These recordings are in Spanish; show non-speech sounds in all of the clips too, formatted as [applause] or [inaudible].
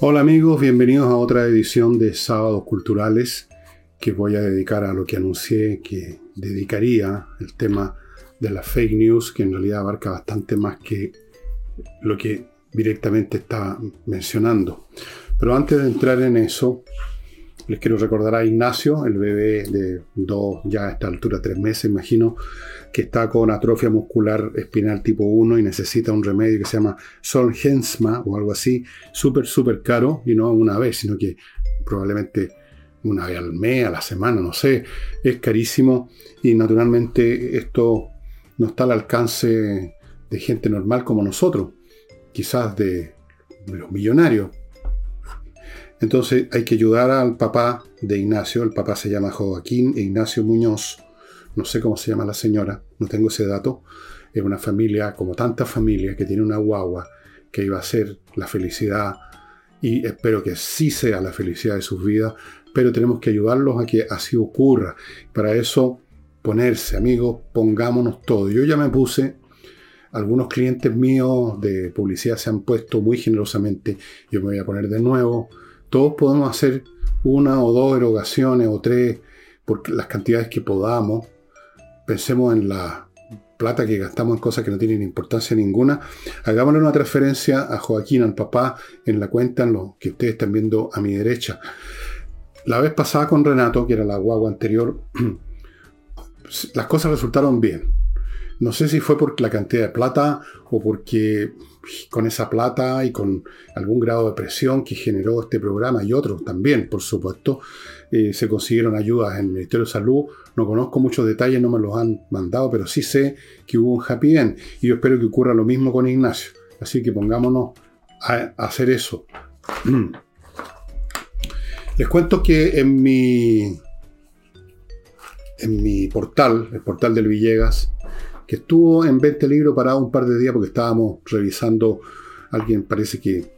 Hola amigos, bienvenidos a otra edición de Sábados Culturales que voy a dedicar a lo que anuncié que dedicaría el tema de la fake news, que en realidad abarca bastante más que lo que directamente está mencionando. Pero antes de entrar en eso, les quiero recordar a Ignacio, el bebé de dos, ya a esta altura, tres meses, imagino, que está con atrofia muscular espinal tipo 1 y necesita un remedio que se llama Solgensma o algo así, súper, súper caro, y no una vez, sino que probablemente una vez al mes, a la semana, no sé, es carísimo y naturalmente esto no está al alcance de gente normal como nosotros, quizás de, los millonarios. Entonces hay que ayudar al papá de Ignacio, el papá se llama Joaquín e Ignacio Muñoz, no sé cómo se llama la señora, no tengo ese dato, es una familia como tantas familias que tiene una guagua que iba a ser la felicidad y espero que sí sea la felicidad de sus vidas, pero tenemos que ayudarlos a que así ocurra. Para eso ponerse, amigos, pongámonos todo. Yo ya me puse, algunos clientes míos de publicidad se han puesto muy generosamente, yo me voy a poner de nuevo. Todos podemos hacer una o dos erogaciones o tres por las cantidades que podamos. Pensemos en la plata que gastamos en cosas que no tienen importancia ninguna. Hagámosle una transferencia a Joaquín, al papá, en la cuenta, en lo que ustedes están viendo a mi derecha. La vez pasada con Renato, que era la guagua anterior, [clears throat] las cosas resultaron bien. No sé si fue por la cantidad de plata o porque con esa plata y con algún grado de presión que generó este programa y otros también, por supuesto, eh, se consiguieron ayudas en el Ministerio de Salud. No conozco muchos detalles, no me los han mandado, pero sí sé que hubo un happy end y yo espero que ocurra lo mismo con Ignacio. Así que pongámonos a hacer eso. [clears throat] Les cuento que en mi en mi portal, el portal del Villegas, que estuvo en 20 libros parado un par de días porque estábamos revisando, alguien parece que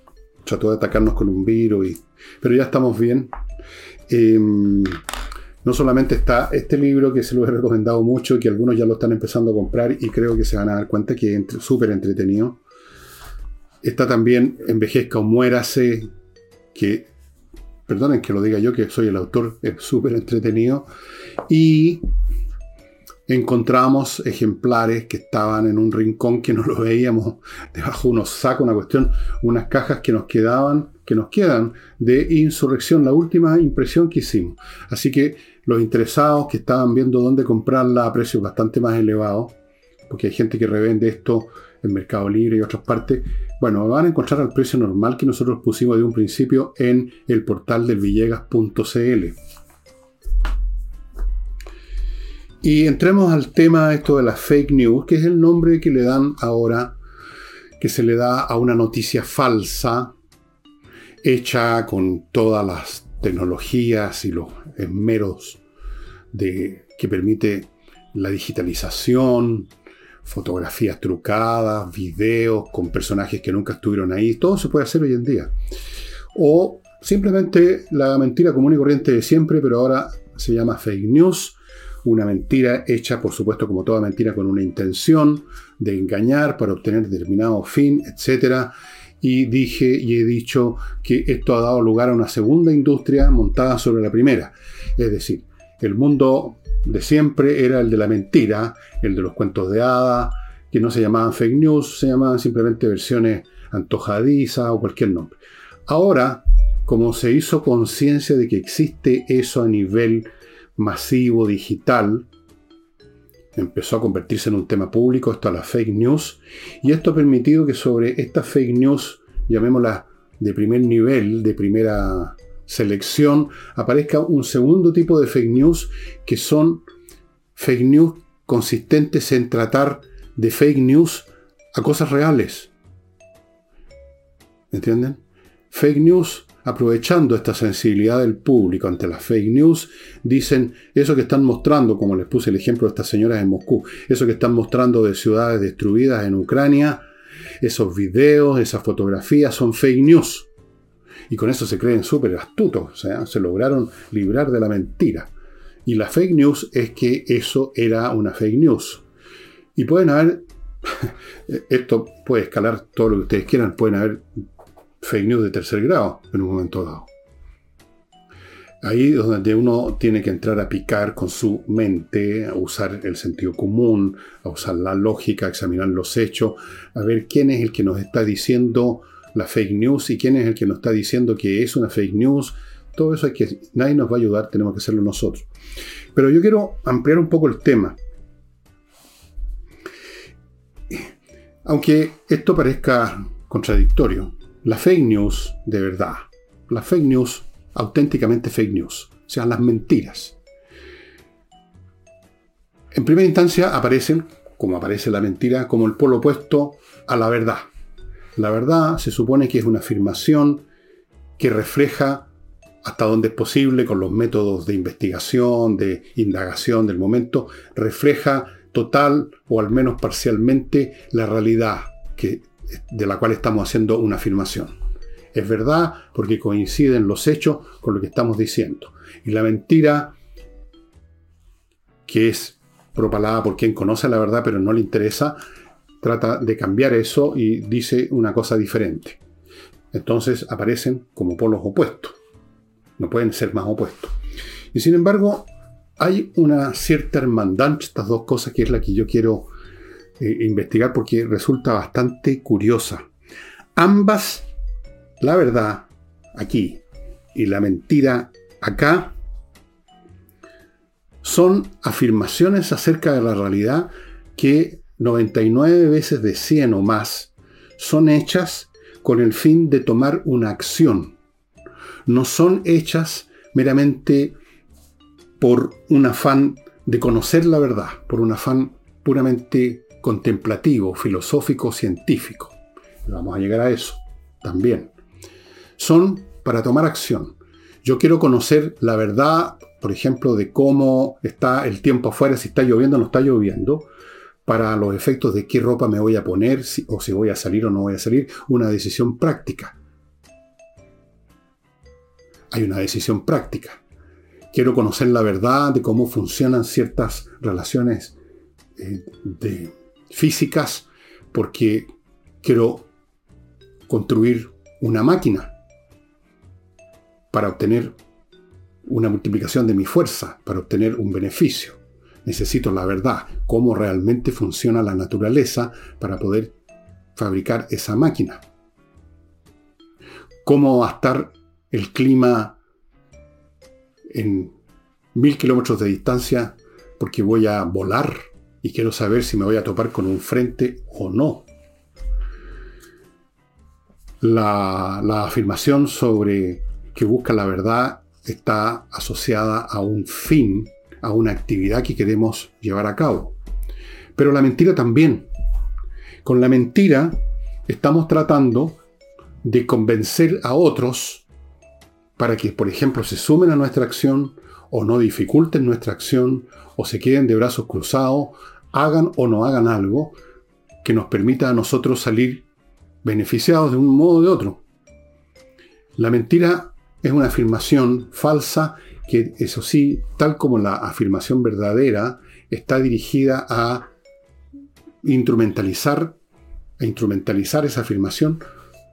trató de atacarnos con un virus, pero ya estamos bien. Em, no solamente está este libro que se lo he recomendado mucho, que algunos ya lo están empezando a comprar y creo que se van a dar cuenta que es súper entretenido. Está también Envejezca o Muérase, que, perdonen que lo diga yo, que soy el autor, es súper entretenido. Y encontramos ejemplares que estaban en un rincón que no lo veíamos debajo de unos sacos, una cuestión, unas cajas que nos quedaban, que nos quedan de insurrección, la última impresión que hicimos. Así que los interesados que estaban viendo dónde comprarla a precios bastante más elevados, porque hay gente que revende esto en Mercado Libre y otras partes, bueno, van a encontrar al precio normal que nosotros pusimos de un principio en el portal del villegas.cl. Y entremos al tema esto de la fake news, que es el nombre que le dan ahora, que se le da a una noticia falsa, hecha con todas las tecnologías y los esmeros que permite la digitalización, fotografías trucadas, videos con personajes que nunca estuvieron ahí, todo se puede hacer hoy en día. O simplemente la mentira común y corriente de siempre, pero ahora se llama fake news una mentira hecha, por supuesto, como toda mentira, con una intención de engañar para obtener determinado fin, etc. Y dije y he dicho que esto ha dado lugar a una segunda industria montada sobre la primera. Es decir, el mundo de siempre era el de la mentira, el de los cuentos de hadas, que no se llamaban fake news, se llamaban simplemente versiones antojadizas o cualquier nombre. Ahora, como se hizo conciencia de que existe eso a nivel masivo digital empezó a convertirse en un tema público, esto a la fake news, y esto ha permitido que sobre estas fake news, llamémoslas de primer nivel, de primera selección, aparezca un segundo tipo de fake news que son fake news consistentes en tratar de fake news a cosas reales. ¿Entienden? Fake news aprovechando esta sensibilidad del público ante las fake news, dicen eso que están mostrando, como les puse el ejemplo de estas señoras en Moscú, eso que están mostrando de ciudades destruidas en Ucrania, esos videos, esas fotografías son fake news. Y con eso se creen súper astutos, o sea, se lograron librar de la mentira. Y la fake news es que eso era una fake news. Y pueden haber, [laughs] esto puede escalar todo lo que ustedes quieran, pueden haber fake news de tercer grado en un momento dado. Ahí es donde uno tiene que entrar a picar con su mente, a usar el sentido común, a usar la lógica, a examinar los hechos, a ver quién es el que nos está diciendo la fake news y quién es el que nos está diciendo que es una fake news. Todo eso hay que, nadie nos va a ayudar, tenemos que hacerlo nosotros. Pero yo quiero ampliar un poco el tema. Aunque esto parezca contradictorio, la fake news de verdad, la fake news auténticamente fake news, o sea, las mentiras. En primera instancia aparecen, como aparece la mentira, como el polo opuesto a la verdad. La verdad se supone que es una afirmación que refleja hasta donde es posible con los métodos de investigación, de indagación del momento, refleja total o al menos parcialmente la realidad que, de la cual estamos haciendo una afirmación. Es verdad porque coinciden los hechos con lo que estamos diciendo. Y la mentira, que es propalada por quien conoce la verdad pero no le interesa, trata de cambiar eso y dice una cosa diferente. Entonces aparecen como polos opuestos. No pueden ser más opuestos. Y sin embargo, hay una cierta hermandad entre estas dos cosas que es la que yo quiero eh, investigar porque resulta bastante curiosa. Ambas la verdad aquí y la mentira acá son afirmaciones acerca de la realidad que 99 veces de 100 o más son hechas con el fin de tomar una acción. No son hechas meramente por un afán de conocer la verdad, por un afán puramente contemplativo, filosófico, científico. Vamos a llegar a eso también son para tomar acción. Yo quiero conocer la verdad, por ejemplo, de cómo está el tiempo afuera, si está lloviendo o no está lloviendo, para los efectos de qué ropa me voy a poner, o si voy a salir o no voy a salir, una decisión práctica. Hay una decisión práctica. Quiero conocer la verdad de cómo funcionan ciertas relaciones eh, de, físicas, porque quiero construir una máquina para obtener una multiplicación de mi fuerza, para obtener un beneficio. Necesito la verdad, cómo realmente funciona la naturaleza para poder fabricar esa máquina. Cómo va a estar el clima en mil kilómetros de distancia porque voy a volar y quiero saber si me voy a topar con un frente o no. La, afirmación sobre que busca la verdad está asociada a un fin, a una actividad que queremos llevar a cabo. Pero la mentira también. Con la mentira estamos tratando de convencer a otros para que, por ejemplo, se sumen a nuestra acción o no dificulten nuestra acción o se queden de brazos cruzados, hagan o no hagan algo que nos permita a nosotros salir beneficiados de un modo o de otro. La mentira es una afirmación falsa que, eso sí, tal como la afirmación verdadera, está dirigida a instrumentalizar, a instrumentalizar esa afirmación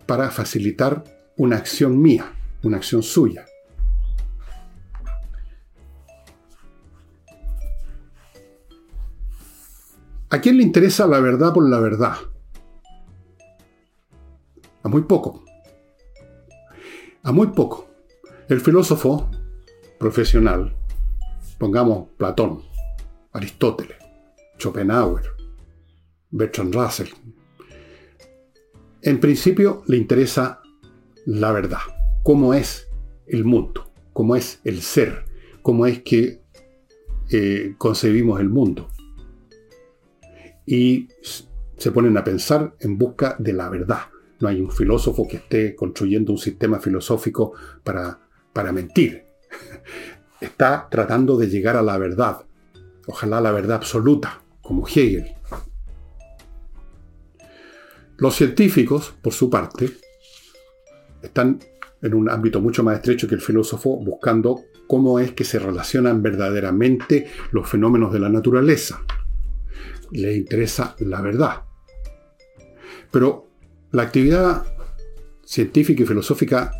para facilitar una acción mía, una acción suya. ¿A quién le interesa la verdad por la verdad? A muy poco. A muy poco. El filósofo profesional, pongamos Platón, Aristóteles, Schopenhauer, Bertrand Russell, en principio le interesa la verdad, cómo es el mundo, cómo es el ser, cómo es que eh, concebimos el mundo. Y se ponen a pensar en busca de la verdad. No hay un filósofo que esté construyendo un sistema filosófico para para mentir. [laughs] Está tratando de llegar a la verdad. Ojalá la verdad absoluta, como Hegel. Los científicos, por su parte, están en un ámbito mucho más estrecho que el filósofo, buscando cómo es que se relacionan verdaderamente los fenómenos de la naturaleza. Le interesa la verdad. Pero la actividad científica y filosófica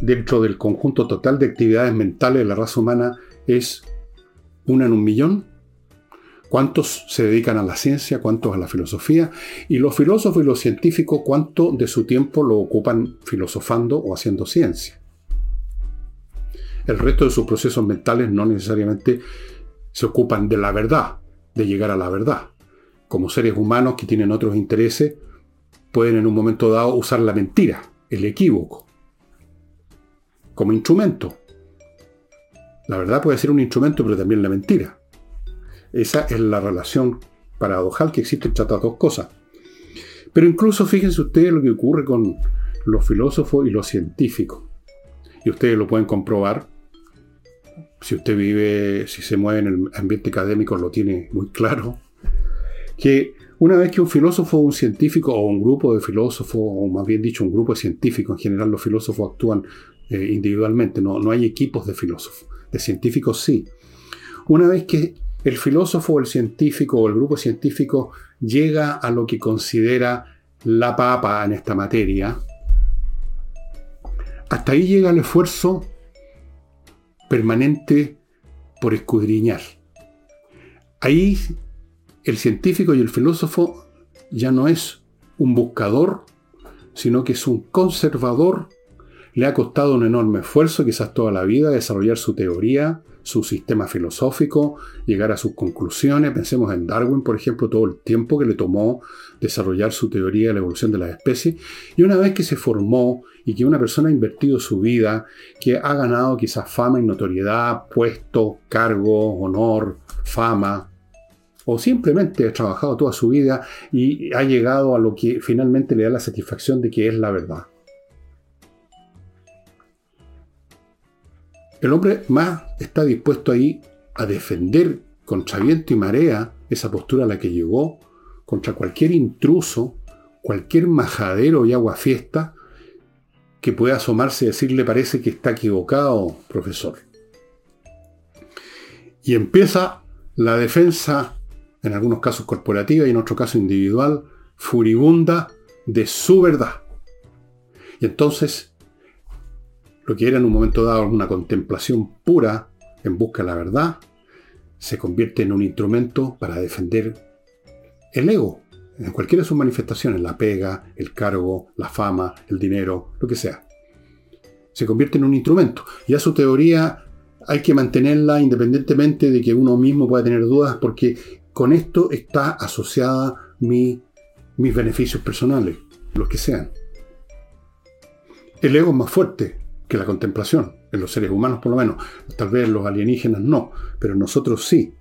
dentro del conjunto total de actividades mentales de la raza humana es una en un millón. ¿Cuántos se dedican a la ciencia? ¿Cuántos a la filosofía? Y los filósofos y los científicos, ¿cuánto de su tiempo lo ocupan filosofando o haciendo ciencia? El resto de sus procesos mentales no necesariamente se ocupan de la verdad, de llegar a la verdad. Como seres humanos que tienen otros intereses, pueden en un momento dado usar la mentira, el equívoco, como instrumento. La verdad puede ser un instrumento, pero también la mentira. Esa es la relación paradojal que existe entre estas dos cosas. Pero incluso fíjense ustedes lo que ocurre con los filósofos y los científicos. Y ustedes lo pueden comprobar. Si usted vive, si se mueve en el ambiente académico, lo tiene muy claro. Que una vez que un filósofo, un científico o un grupo de filósofos, o más bien dicho, un grupo de científicos, en general los filósofos actúan eh, individualmente, no, no hay equipos de filósofos, de científicos sí. Una vez que el filósofo el científico o el grupo científico llega a lo que considera la papa en esta materia, hasta ahí llega el esfuerzo permanente por escudriñar. Ahí el científico y el filósofo ya no es un buscador, sino que es un conservador. Le ha costado un enorme esfuerzo, quizás toda la vida, desarrollar su teoría, su sistema filosófico, llegar a sus conclusiones. Pensemos en Darwin, por ejemplo, todo el tiempo que le tomó desarrollar su teoría de la evolución de las especies. Y una vez que se formó y que una persona ha invertido su vida, que ha ganado quizás fama y notoriedad, puesto, cargo, honor, fama, o simplemente ha trabajado toda su vida y ha llegado a lo que finalmente le da la satisfacción de que es la verdad. El hombre más está dispuesto ahí a defender contra viento y marea esa postura a la que llegó, contra cualquier intruso, cualquier majadero y agua fiesta que pueda asomarse y decirle parece que está equivocado, profesor. Y empieza la defensa en algunos casos corporativa y en otro caso individual, furibunda de su verdad. Y entonces, lo que era en un momento dado una contemplación pura en busca de la verdad, se convierte en un instrumento para defender el ego, en cualquiera de sus manifestaciones, la pega, el cargo, la fama, el dinero, lo que sea. Se convierte en un instrumento. Y a su teoría hay que mantenerla independientemente de que uno mismo pueda tener dudas, porque con esto está asociada mi, mis beneficios personales, los que sean. El ego es más fuerte que la contemplación, en los seres humanos por lo menos, tal vez los alienígenas no, pero nosotros sí.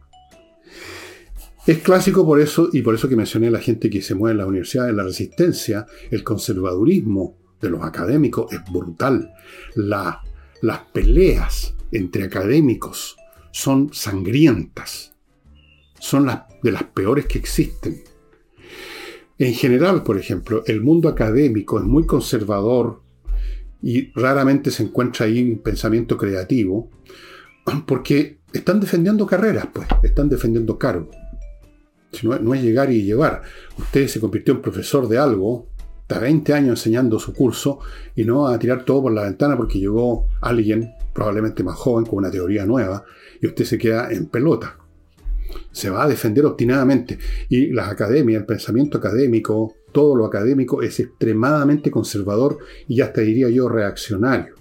Es clásico por eso, y por eso que mencioné a la gente que se mueve en las universidades, la resistencia, el conservadurismo de los académicos es brutal. las peleas entre académicos son sangrientas son las, de las peores que existen. En general, por ejemplo, el mundo académico es muy conservador y raramente se encuentra ahí un pensamiento creativo, [clears throat] porque están defendiendo carreras, pues, están defendiendo cargos. No, no, es llegar y llevar. Usted se convirtió en profesor de algo, está 20 años enseñando su curso y no va a tirar todo por la ventana porque llegó alguien, probablemente más joven, con una teoría nueva, y usted se queda en pelota se va a defender obstinadamente. Y las academias, el pensamiento académico, todo lo académico es extremadamente conservador y hasta diría yo reaccionario.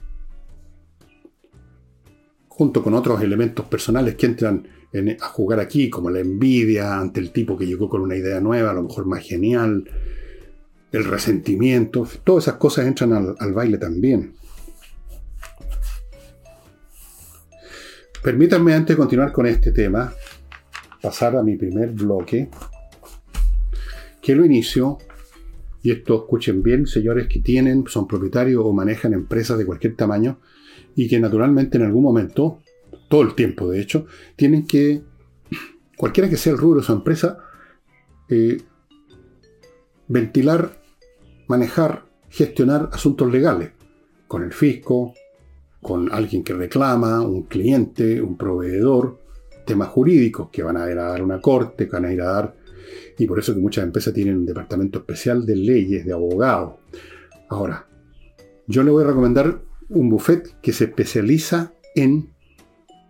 Junto con otros elementos personales que entran a jugar aquí, como la envidia ante el tipo que llegó con una idea nueva, a lo mejor más genial, el resentimiento, todas esas cosas entran al, al baile también. Permítanme antes de continuar con este tema, pasar a mi primer bloque, que lo inicio, y esto escuchen bien, señores que tienen, son propietarios o manejan empresas de cualquier tamaño, y que naturalmente en algún momento, todo el tiempo de hecho, tienen que, [clears throat] cualquiera que sea el rubro de su empresa, eh, ventilar, manejar, gestionar asuntos legales con el fisco, con alguien que reclama, un cliente, un proveedor, temas jurídicos que van a ir a dar una corte, que van a ir a dar... Y por eso que muchas empresas tienen un departamento especial de leyes, de abogados. Ahora, yo le voy a recomendar un buffet que se especializa en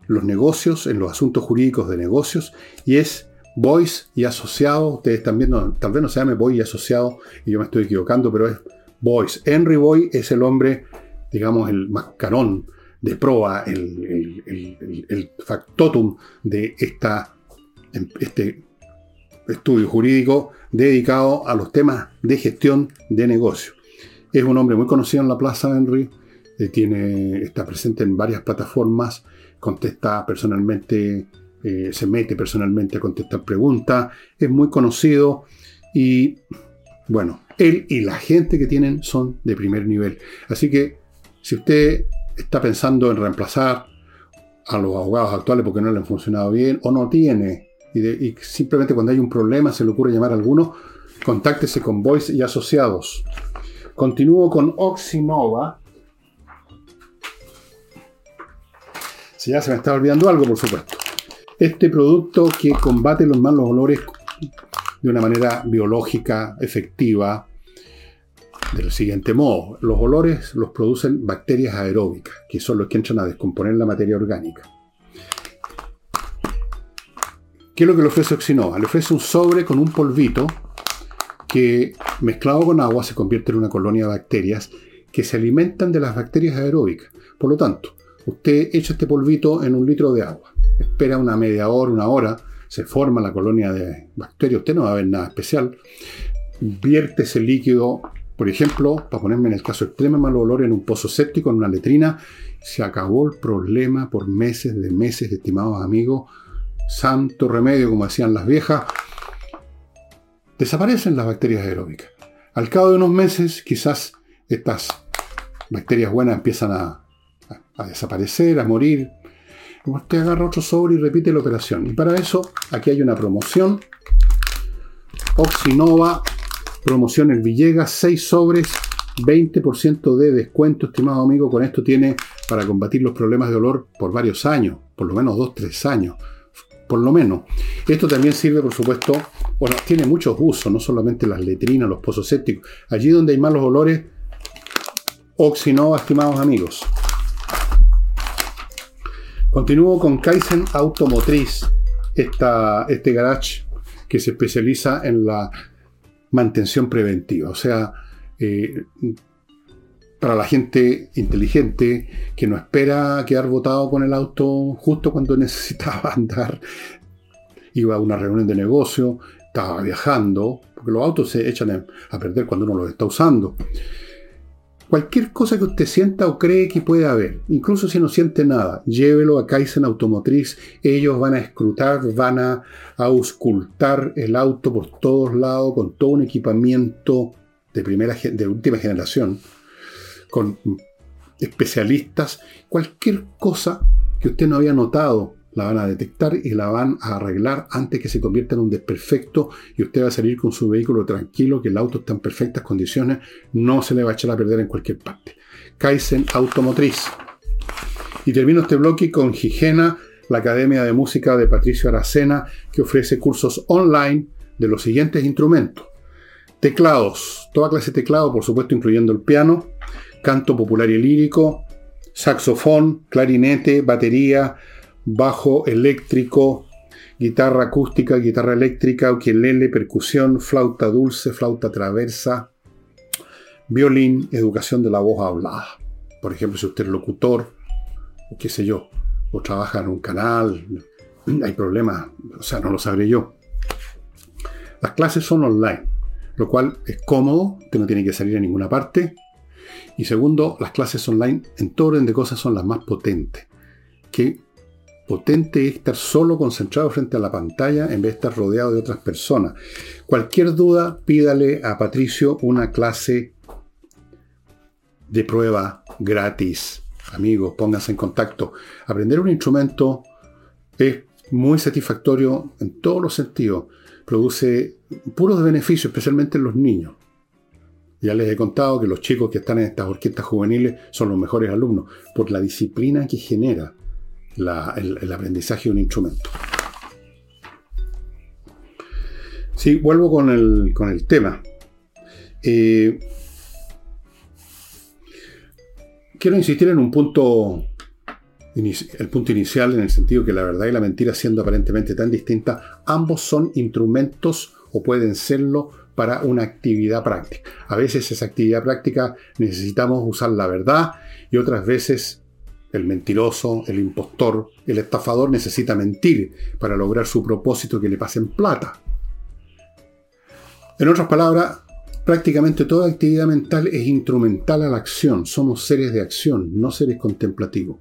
los negocios, en los asuntos jurídicos de negocios, y es Boys y Asociados. Ustedes también, tal vez no se llame Boy y Asociado, y yo me estoy equivocando, pero es Boys. Henry Boy es el hombre, digamos, el mascarón de proa, el, factotum de esta, este estudio jurídico dedicado a los temas de gestión de negocios. Es un hombre muy conocido en la Plaza Henry, eh, tiene, está presente en varias plataformas, contesta personalmente, eh, se mete personalmente a contestar preguntas, es muy conocido y bueno, él y la gente que tienen son de primer nivel. Así que si usted está pensando en reemplazar a los abogados actuales porque no le han funcionado bien o no tiene, y, simplemente cuando hay un problema se le ocurre llamar a alguno, contáctese con Voice y Asociados. Continúo con Oxinova. Si ya se me está olvidando algo, por supuesto. Este producto que combate los malos olores de una manera biológica, efectiva, del siguiente modo. Los olores los producen bacterias aeróbicas, que son los que entran a descomponer la materia orgánica. ¿Qué es lo que le ofrece Oxinova? Le ofrece un sobre con un polvito que mezclado con agua se convierte en una colonia de bacterias que se alimentan de las bacterias aeróbicas. Por lo tanto, usted echa este polvito en un litro de agua, espera una media hora, una hora, se forma la colonia de bacterias, usted no va a ver nada especial, vierte ese líquido por ejemplo, para ponerme en el caso extremo, mal olor en un pozo séptico, en una letrina, se acabó el problema por meses de meses, estimados amigos. Santo remedio, como decían las viejas. Desaparecen las bacterias aeróbicas. Al cabo de unos meses, quizás estas bacterias buenas empiezan a, a desaparecer, a morir. Usted agarra otro sobre y repite la operación. Y para eso, aquí hay una promoción. Oxinova Promoción el Villegas, 6 sobres, 20% de descuento, estimado amigo. Con esto tiene para combatir los problemas de olor por varios años, por lo menos 2-3 años, por lo menos. Esto también sirve, por supuesto, bueno, tiene muchos usos, no solamente las letrinas, los pozos sépticos. Allí donde hay malos olores, Oxinova, estimados amigos. Continúo con Kaizen Automotriz, este garage que se especializa en la mantención preventiva. O sea, eh, para la gente inteligente que no espera quedar botado con el auto justo cuando [laughs] necesitaba andar, iba a una reunión de negocio, estaba viajando, porque los autos se echan a perder cuando uno los está usando. Cualquier cosa que usted sienta o cree que puede haber, incluso si no siente nada, llévelo a Kaizen Automotriz. Ellos van a escrutar, van a auscultar el auto por todos lados con todo un equipamiento de, primera, de última generación, con especialistas. Cualquier cosa que usted no había notado la van a detectar y la van a arreglar antes que se convierta en un desperfecto y usted va a salir con su vehículo tranquilo, que el auto está en perfectas condiciones, no se le va a echar a perder en cualquier parte. Kaizen Automotriz. Y termino este bloque con Higiena, la Academia de Música de Patricio Aracena, que ofrece cursos online de los siguientes instrumentos. Teclados, toda clase de teclado, por supuesto, incluyendo el piano, canto popular y lírico, saxofón, clarinete, batería, bajo eléctrico, guitarra acústica, guitarra eléctrica, ukelele, percusión, flauta dulce, flauta traversa, violín, educación de la voz hablada. Por ejemplo, si usted es locutor, o qué sé yo, o trabaja en un canal, [clears throat] hay problemas, o sea, no lo sabré yo. Las clases son online, lo cual es cómodo, usted no tiene que salir a ninguna parte. Y segundo, las clases online en todo orden de cosas son las más potentes, que potente es estar solo concentrado frente a la pantalla en vez de estar rodeado de otras personas. Cualquier duda, pídale a Patricio una clase de prueba gratis. Amigos, pónganse en contacto. Aprender un instrumento es muy satisfactorio en todos los sentidos. Produce puros beneficios, especialmente en los niños. Ya les he contado que los chicos que están en estas orquestas juveniles son los mejores alumnos por la disciplina que genera el, aprendizaje de un instrumento. Sí, vuelvo con el, tema. Eh, quiero insistir en un punto, el punto inicial, en el sentido que la verdad y la mentira, siendo aparentemente tan distintas, ambos son instrumentos o pueden serlo para una actividad práctica. A veces esa actividad práctica necesitamos usar la verdad y otras veces el mentiroso, el impostor, el estafador necesita mentir para lograr su propósito que le pasen plata. En otras palabras, prácticamente toda actividad mental es instrumental a la acción. Somos seres de acción, no seres contemplativos.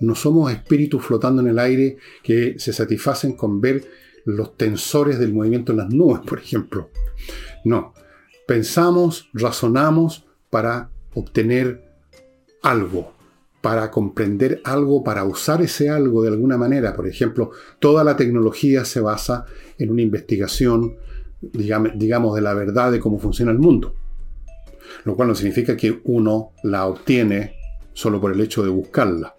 No somos espíritus flotando en el aire que se satisfacen con ver los tensores del movimiento en las nubes, por ejemplo. No. Pensamos, razonamos para obtener algo, para comprender algo, para usar ese algo de alguna manera. Por ejemplo, toda la tecnología se basa en una investigación, digamos, de la verdad de cómo funciona el mundo. Lo cual no significa que uno la obtiene solo por el hecho de buscarla.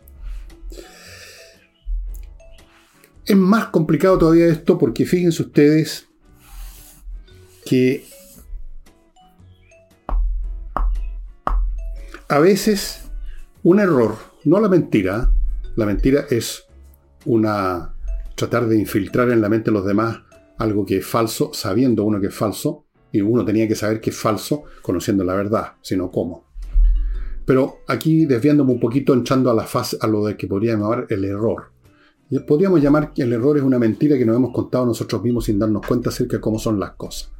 Es más complicado todavía esto porque fíjense ustedes que a veces un error, no la mentira, la mentira es una tratar de infiltrar en la mente de los demás algo que es falso, sabiendo uno que es falso, y uno tenía que saber que es falso conociendo la verdad, sino cómo. Pero aquí desviándome un poquito, entrando a la fase, a lo de que podríamos llamar el error. Podríamos llamar que el error es una mentira que nos hemos contado nosotros mismos sin darnos cuenta acerca de cómo son las cosas.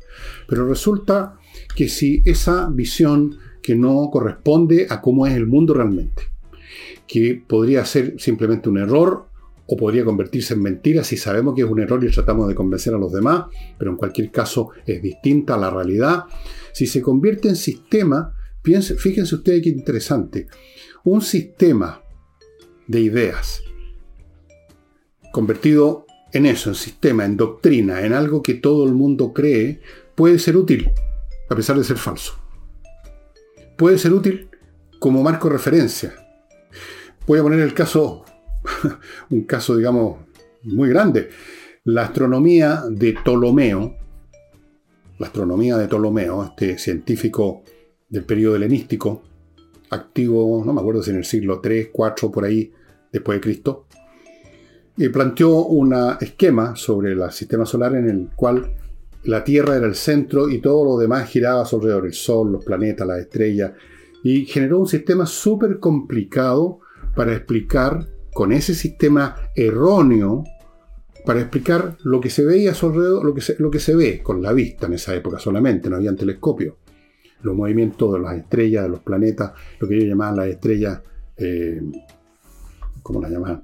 Pero resulta que si esa visión que no corresponde a cómo es el mundo realmente. Que podría ser simplemente un error o podría convertirse en mentira si sabemos que es un error y tratamos de convencer a los demás, pero en cualquier caso es distinta a la realidad. Si se convierte en sistema, fíjense ustedes qué interesante, un sistema de ideas convertido en eso, en sistema, en doctrina, en algo que todo el mundo cree, puede ser útil, a pesar de ser falso puede ser útil como marco de referencia. Voy a poner el caso, [laughs] un caso, digamos, muy grande. La astronomía de Ptolomeo, la astronomía de Ptolomeo, este científico del periodo helenístico, activo, no me acuerdo si en el siglo 3, 4, por ahí, después de Cristo, y planteó un esquema sobre el sistema solar en el cual la Tierra era el centro y todo lo demás giraba alrededor, el Sol, los planetas, las estrellas, y generó un sistema súper complicado para explicar, con ese sistema erróneo, para explicar lo que se veía a su alrededor, lo que se, lo que se ve con la vista en esa época solamente, no había telescopio. Los movimientos de las estrellas, de los planetas, lo que ellos llamaban las estrellas, eh, ¿cómo las llamaban?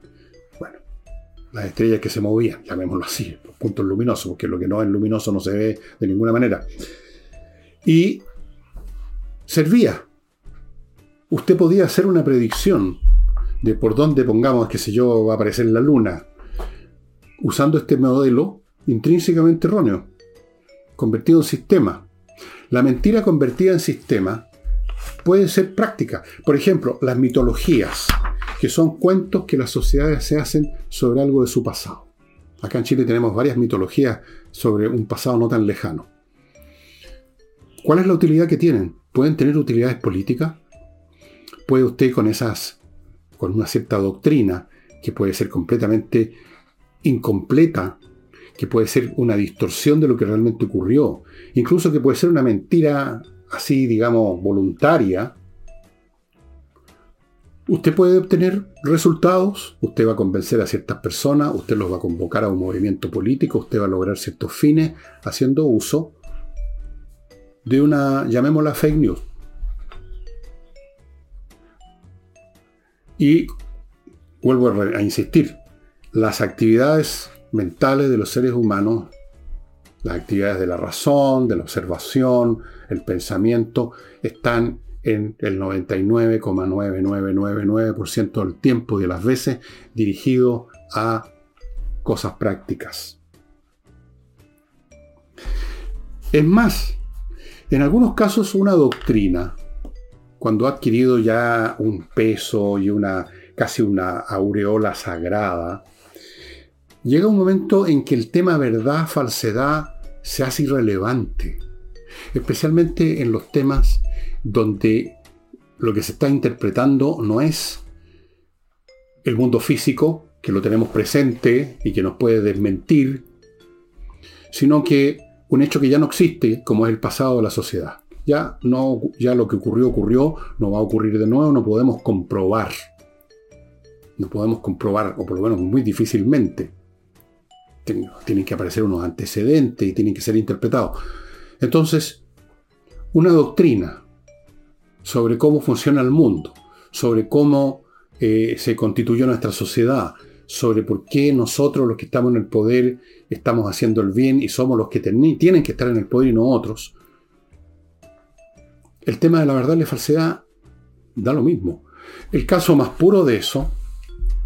Las estrellas que se movían, llamémoslo así, los puntos luminosos, porque lo que no es luminoso no se ve de ninguna manera. Y servía. Usted podía hacer una predicción de por dónde, pongamos, que sé yo, va a aparecer la luna, usando este modelo intrínsecamente erróneo, convertido en sistema. La mentira convertida en sistema puede ser práctica. Por ejemplo, las mitologías que son cuentos que las sociedades se hacen sobre algo de su pasado. Acá en Chile tenemos varias mitologías sobre un pasado no tan lejano. ¿Cuál es la utilidad que tienen? ¿Pueden tener utilidades políticas? ¿Puede usted con esas, con una cierta doctrina que puede ser completamente incompleta, que puede ser una distorsión de lo que realmente ocurrió, incluso que puede ser una mentira así, digamos, voluntaria, Usted puede obtener resultados, usted va a convencer a ciertas personas, usted los va a convocar a un movimiento político, usted va a lograr ciertos fines haciendo uso de una, llamémosla fake news. Y vuelvo a insistir, las actividades mentales de los seres humanos, las actividades de la razón, de la observación, el pensamiento, están en el 99,9999% del tiempo y de las veces dirigido a cosas prácticas. Es más, en algunos casos una doctrina, cuando ha adquirido ya un peso y una casi una aureola sagrada, llega un momento en que el tema verdad, falsedad se hace irrelevante, especialmente en los temas donde lo que se está interpretando no es el mundo físico, que lo tenemos presente y que nos puede desmentir, sino que un hecho que ya no existe, como es el pasado de la sociedad. Ya, no, ya lo que ocurrió, ocurrió, no va a ocurrir de nuevo, no podemos comprobar. No podemos comprobar, o por lo menos muy difícilmente. Tienen que aparecer unos antecedentes y tienen que ser interpretados. Entonces, una doctrina sobre cómo funciona el mundo, sobre cómo eh, se constituyó nuestra sociedad, sobre por qué nosotros los que estamos en el poder estamos haciendo el bien y somos los que tienen que estar en el poder y no otros. El tema de la verdad y la falsedad da lo mismo. El caso más puro de eso,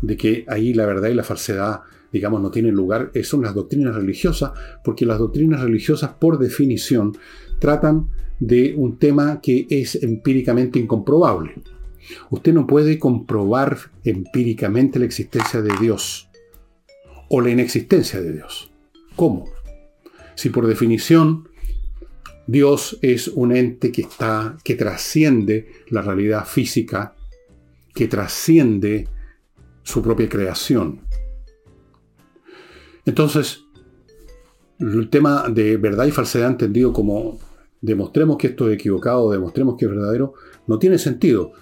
de que ahí la verdad y la falsedad, digamos, no tienen lugar, son las doctrinas religiosas, porque las doctrinas religiosas, por definición, tratan de un tema que es empíricamente incomprobable. Usted no puede comprobar empíricamente la existencia de Dios o la inexistencia de Dios. ¿Cómo? Si por definición Dios es un ente que está que trasciende la realidad física, que trasciende su propia creación. Entonces, el tema de verdad y falsedad entendido como demostremos que esto es equivocado, demostremos que es verdadero, no tiene sentido.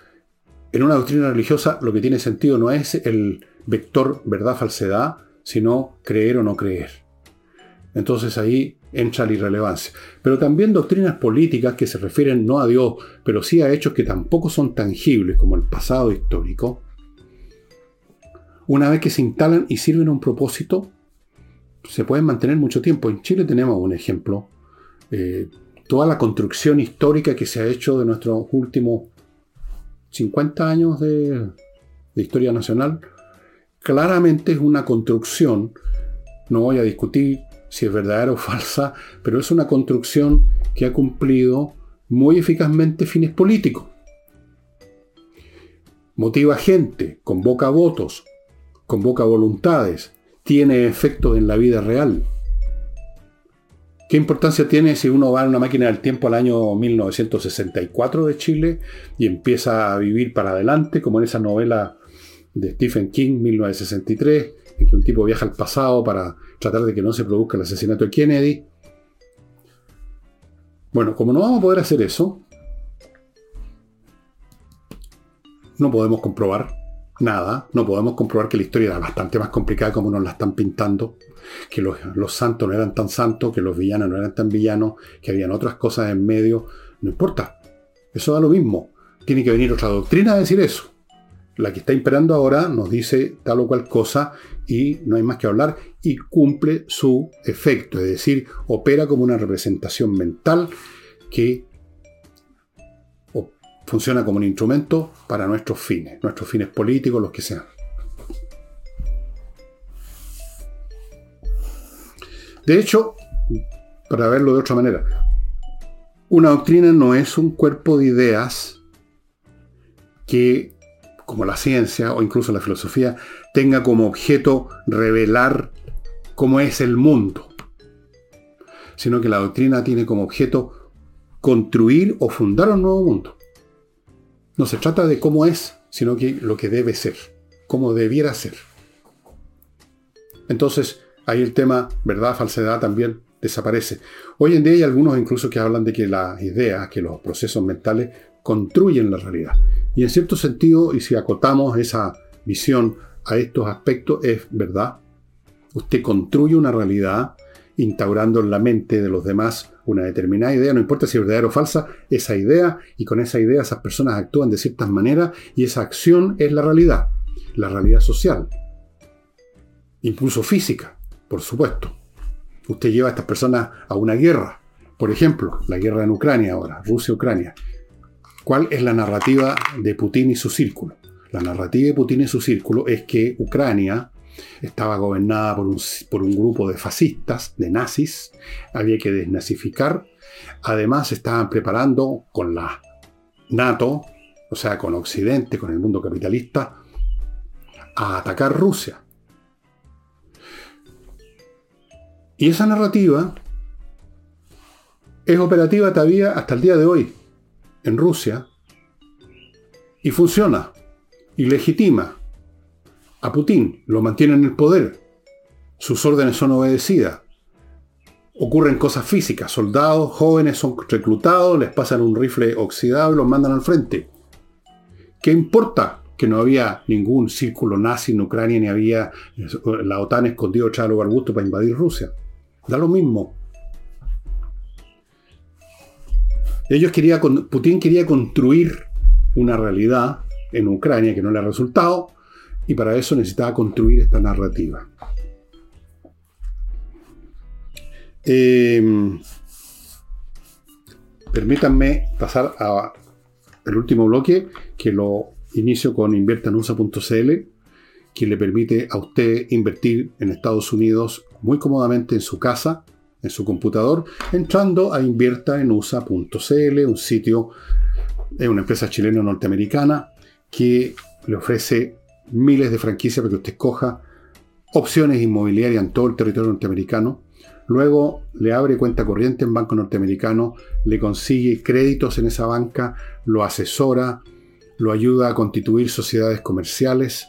En una doctrina religiosa lo que tiene sentido no es el vector verdad-falsedad, sino creer o no creer. Entonces ahí entra la irrelevancia. Pero también doctrinas políticas que se refieren no a Dios, pero sí a hechos que tampoco son tangibles, como el pasado histórico, una vez que se instalan y sirven a un propósito, se pueden mantener mucho tiempo. En Chile tenemos un ejemplo. Eh, toda la construcción histórica que se ha hecho de nuestros últimos 50 años de, historia nacional, claramente es una construcción, no voy a discutir si es verdadera o [laughs] falsa, pero es una construcción que ha cumplido muy eficazmente fines políticos. Motiva gente, convoca votos, convoca voluntades, tiene efectos en la vida real. ¿Qué importancia tiene si uno va en una máquina del tiempo al año 1964 de Chile y empieza a vivir para adelante, como en esa novela de Stephen King, 1963, en que un tipo viaja al pasado para tratar de que no se produzca el asesinato de Kennedy? Bueno, como no vamos a poder hacer eso, no podemos comprobar nada, no podemos comprobar que la historia era bastante más complicada como nos la están pintando que los, santos no eran tan santos, que los villanos no eran tan villanos, que habían otras cosas en medio. No importa. Eso da lo mismo. Tiene que venir otra doctrina a decir eso. La que está imperando ahora nos dice tal o cual cosa y no hay más que hablar y cumple su efecto, es decir, opera como una representación mental que funciona como un instrumento para nuestros fines, nuestros fines políticos, los que sean. De hecho, para verlo de otra manera, una doctrina no es un cuerpo de ideas que, como la ciencia o incluso la filosofía, tenga como objeto revelar cómo es el mundo, sino que la doctrina tiene como objeto construir o fundar un nuevo mundo. No se trata de cómo es, sino que lo que debe ser, cómo debiera ser. Entonces, ahí el tema verdad, falsedad también desaparece. Hoy en día hay algunos incluso que hablan de que las ideas, que los procesos mentales construyen la realidad. Y en cierto sentido, y si acotamos esa visión a estos aspectos, es verdad. Usted construye una realidad instaurando en la mente de los demás una determinada idea, no importa si es verdadera o falsa, esa idea, y con esa idea esas personas actúan de ciertas maneras, y esa acción es la realidad, la realidad social, incluso física por supuesto. Usted lleva a estas personas a una guerra. Por ejemplo, la guerra en Ucrania ahora, Rusia-Ucrania. ¿Cuál es la narrativa de Putin y su círculo? La narrativa de Putin y su círculo es que Ucrania estaba gobernada por un, grupo de fascistas, de nazis, había que desnazificar. Además, estaban preparando con la NATO, o sea, con Occidente, con el mundo capitalista, a atacar Rusia. Y esa narrativa es operativa todavía hasta el día de hoy en Rusia, Y funciona. Y legitima a Putin. Lo mantiene en el poder. Sus órdenes son obedecidas. Ocurren cosas físicas. Soldados jóvenes son reclutados, les pasan un rifle oxidado y los mandan al frente. ¿Qué importa que no había ningún círculo nazi en Ucrania ni había la OTAN escondido de los para invadir Rusia? Da lo mismo. Ellos quería, Putin quería construir una realidad en Ucrania que no le ha resultado y para eso necesitaba construir esta narrativa. Em, permítanme pasar al último bloque que lo inicio con inviertanusa.cl que le permite a usted invertir en Estados Unidos muy cómodamente en su casa en su computador, entrando a inviertaenusa.cl, un sitio, es una empresa chilena norteamericana que le ofrece miles de franquicias para que usted escoja opciones inmobiliarias en todo el territorio norteamericano. Luego le abre cuenta corriente en banco norteamericano, le consigue créditos en esa banca, lo asesora, lo ayuda a constituir sociedades comerciales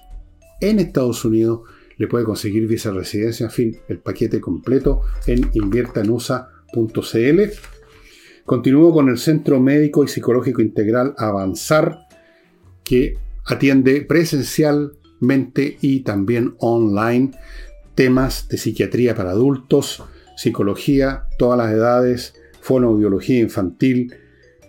en Estados Unidos le puede conseguir visa residencia, en fin, el paquete completo en inviertanusa.cl. Continúo con el Centro Médico y Psicológico Integral Avanzar, que atiende presencialmente y también online temas de psiquiatría para adultos, psicología, todas las edades, fonoaudiología infantil,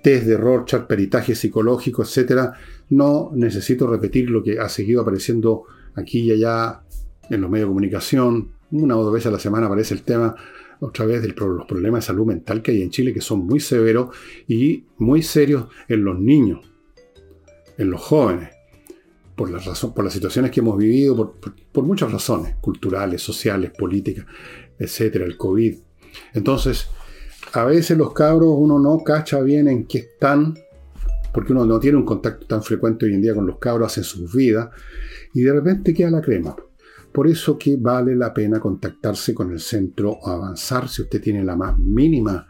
test de Rorschach, peritaje psicológico, etc. No necesito repetir lo que ha seguido apareciendo aquí y allá en los medios de comunicación. Una o dos veces a la semana aparece el tema otra vez de los problemas de salud mental que hay en Chile, que son muy severos y muy serios en los niños, en los jóvenes, por, las por las situaciones que hemos vivido, por, muchas razones, culturales, sociales, políticas, etcétera, el COVID. Entonces, a veces los cabros uno no cacha bien en qué están, porque uno no tiene un contacto tan frecuente hoy en día con los cabros, en sus vidas, y de repente queda la crema. Por eso que vale la pena contactarse con el centro avanzar si usted tiene la más mínima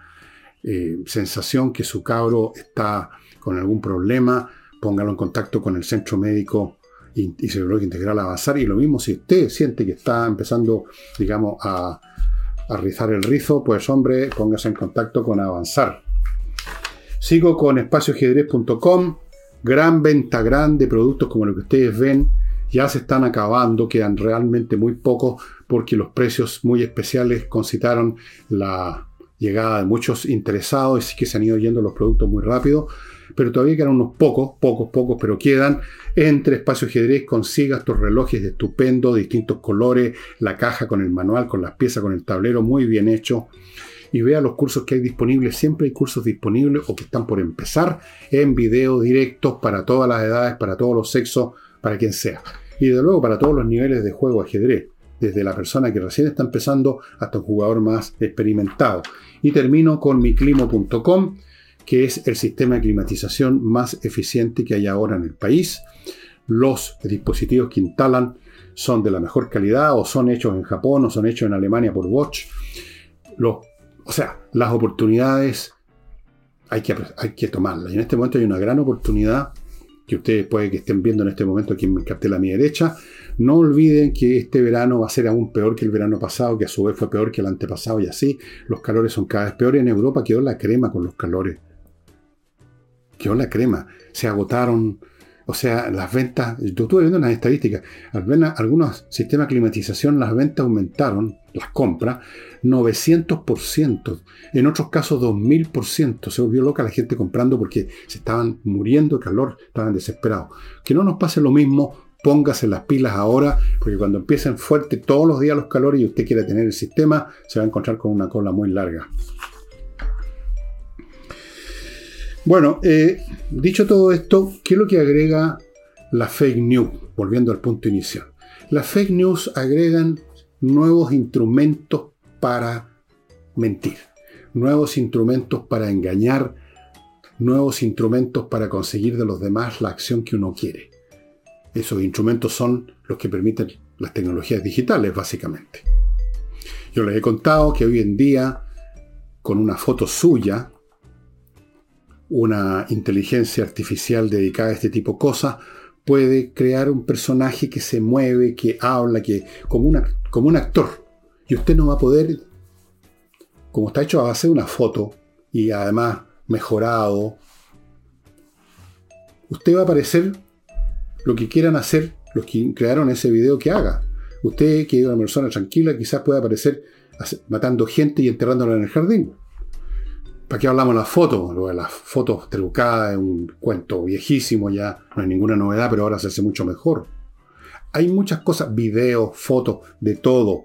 eh, sensación que su cabro está con algún problema, póngalo en contacto con el centro médico y, psicológico integral avanzar. Y lo mismo si usted siente que está empezando, digamos, a, a rizar el rizo, pues hombre, póngase en contacto con avanzar. Sigo con espacioajedrez.com, gran venta grande de productos como lo que ustedes ven ya se están acabando, quedan realmente muy pocos porque los precios muy especiales concitaron la llegada de muchos interesados y que se han ido yendo los productos muy rápido, pero todavía quedan unos pocos, pocos, pocos, pero quedan. Entre Espacio Ajedrez consiga estos relojes de estupendo, distintos colores, la caja con el manual, con las piezas, con el tablero, muy bien hecho. Y vea los cursos que hay disponibles. Siempre hay cursos disponibles o que están por empezar en video directos para todas las edades, para todos los sexos para quien sea. Y de luego para todos los niveles de juego ajedrez, desde la persona que recién está empezando hasta un jugador más experimentado. Y termino con miclimo.com, que es el sistema de climatización más eficiente que hay ahora en el país. Los dispositivos que instalan son de la mejor calidad o son hechos en Japón o son hechos en Alemania por Bosch. Los, o sea, las oportunidades hay que, hay que tomarlas. Y en este momento hay una gran oportunidad que ustedes puede que estén viendo en este momento aquí en el cartel a mi derecha. No olviden que este verano va a ser aún peor que el verano pasado, que a su vez fue peor que el antepasado y así. Los calores son cada vez peores. En Europa quedó la crema con los calores. Quedó la crema. Se agotaron o sea, las ventas, yo estuve viendo las estadísticas, algunos sistemas de climatización, las ventas aumentaron, las compras, 900%, en otros casos 2000%. Se volvió loca la gente comprando porque se estaban muriendo de calor, estaban desesperados. Que no nos pase lo mismo, póngase las pilas ahora, porque cuando empiecen fuerte todos los días los calores y usted quiere tener el sistema, se va a encontrar con una cola muy larga. Bueno, eh, dicho todo esto, ¿qué es lo que agrega la fake news? Volviendo al punto inicial. Las fake news agregan nuevos instrumentos para mentir, nuevos instrumentos para engañar, nuevos instrumentos para conseguir de los demás la acción que uno quiere. Esos instrumentos son los que permiten las tecnologías digitales, básicamente. Yo les he contado que hoy en día, con una foto suya, una inteligencia artificial dedicada a este tipo de cosas puede crear un personaje que se mueve, que habla, que como, una, como un actor. Y usted no va a poder, como está hecho a base de una foto y además mejorado, usted va a aparecer lo que quieran hacer los que crearon ese video que haga. Usted, que es una persona tranquila, quizás pueda aparecer matando gente y enterrándola en el jardín. ¿Para qué hablamos de las fotos? Lo de las fotos trucadas es un cuento viejísimo ya, no hay ninguna novedad, pero ahora se hace mucho mejor. Hay muchas cosas, videos, fotos, de todo.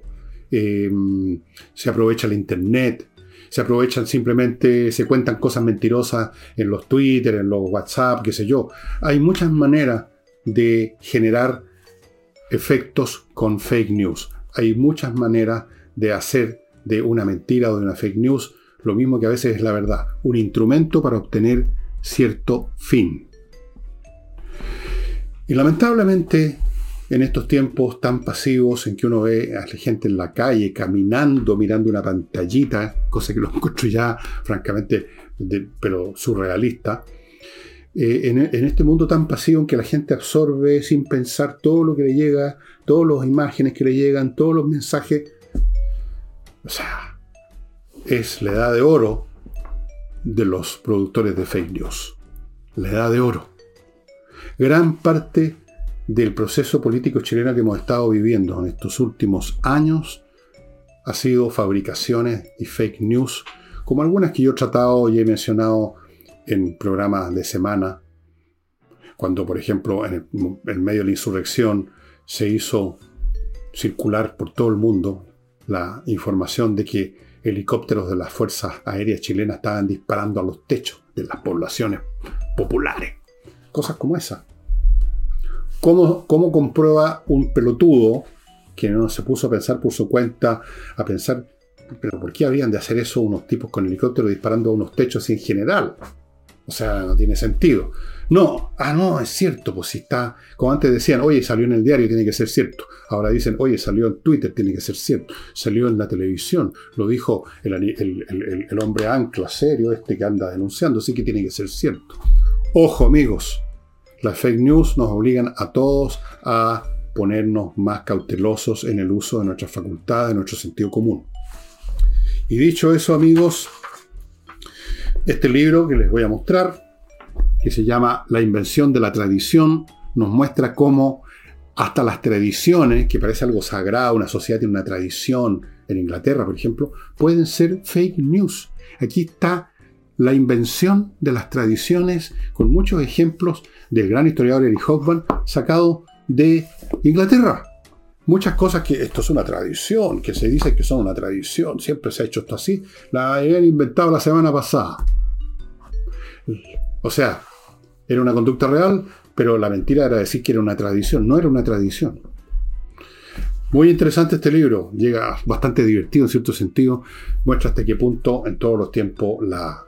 Em, se aprovecha el internet, se aprovechan simplemente, se cuentan cosas mentirosas en los Twitter, en los WhatsApp, qué sé yo. Hay muchas maneras de generar efectos con fake news. Hay muchas maneras de hacer de una mentira o de una fake news lo mismo que a veces es la verdad, un instrumento para obtener cierto fin. Y lamentablemente, en estos tiempos tan pasivos en que uno ve a la gente en la calle caminando, mirando una pantallita, cosa que lo [laughs] encuentro ya francamente, pero surrealista, eh, en, en, este mundo tan pasivo en que la gente absorbe sin pensar todo lo que le llega, todas las imágenes que le llegan, todos los mensajes, o sea, es la edad de oro de los productores de fake news. La edad de oro. Gran parte del proceso político chileno que hemos estado viviendo en estos últimos años ha sido fabricaciones y fake news, como algunas que yo he tratado y he mencionado en programas de semana, cuando por ejemplo en, en medio de la insurrección se hizo circular por todo el mundo la información de que helicópteros de las Fuerzas Aéreas chilenas estaban disparando a los techos de las poblaciones populares. Cosas como esa. ¿Cómo, ¿Cómo, comprueba un pelotudo que no se puso a pensar por su cuenta, a pensar, pero ¿por qué habrían de hacer eso unos tipos con helicópteros disparando a unos techos en general? O sea, no tiene sentido. No, ah, no, es cierto, pues si está, como antes decían, oye, salió en el diario, tiene que ser cierto. Ahora dicen, oye, salió en Twitter, tiene que ser cierto. Salió en la televisión, lo dijo el, hombre ancla serio este que anda denunciando, sí que tiene que ser cierto. Ojo, amigos, las fake news nos obligan a todos a ponernos más cautelosos en el uso de nuestras facultades, de nuestro sentido común. Y dicho eso, amigos, este libro que les voy a mostrar, que se llama La invención de la tradición, nos muestra cómo hasta las tradiciones, que parece algo sagrado, una sociedad tiene una tradición, en Inglaterra, por ejemplo, pueden ser fake news. Aquí está la invención de las tradiciones, con muchos ejemplos del gran historiador Eric Hobsbawm, sacado de Inglaterra. Muchas cosas que esto es una tradición, que se dice que son una tradición, siempre se ha hecho esto así, la habían inventado la semana pasada. O sea, era una conducta real, pero la mentira era decir que era una tradición, no era una tradición. Muy interesante este libro, llega bastante divertido en cierto sentido, muestra hasta qué punto en todos los tiempos la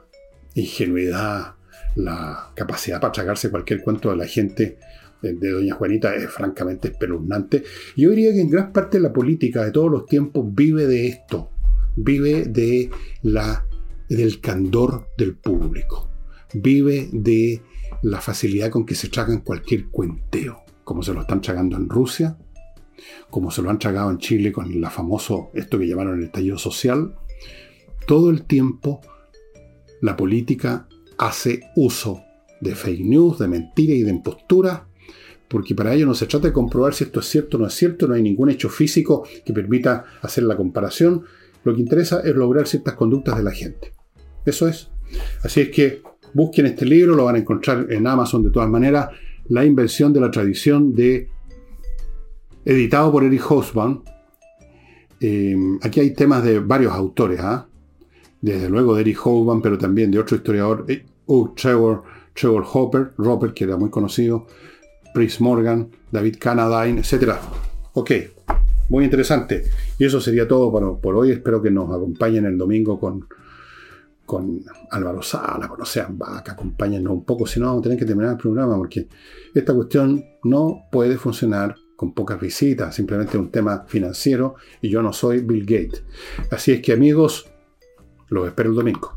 ingenuidad, la capacidad para tragarse cualquier cuento de la gente de Doña Juanita es francamente espeluznante. Yo diría que en gran parte la política de todos los tiempos vive de esto, vive de la, del candor del público, vive de la facilidad con que se tragan cualquier cuenteo, como se lo están tragando en Rusia, como se lo han tragado en Chile con la famoso, esto que llamaron el estallido social. Todo el tiempo la política hace uso de fake news, de mentira y de impostura porque para ello no se trata de comprobar si esto es cierto o no es cierto, no hay ningún hecho físico que permita hacer la comparación. Lo que interesa es lograr ciertas conductas de la gente. Eso es. Así es que busquen este libro, lo van a encontrar en Amazon de todas maneras, La invención de la tradición de editado por Eric Hobsbawm. Eh, aquí hay temas de varios autores, ¿ah? desde luego de Eric Hobsbawm, pero también de otro historiador, eh, Trevor, Trevor Hopper, Robert, que era muy conocido, Chris Morgan, David Canadine, etc. Ok, muy interesante. Y eso sería todo por, por hoy. Espero que nos acompañen el domingo con, con Álvaro Sala, con Ocean Vaca, acompáñenos un poco, si no vamos a tener que terminar el programa, porque esta cuestión no puede funcionar con pocas visitas, simplemente un tema financiero y yo no soy Bill Gates. Así es que amigos, los espero el domingo.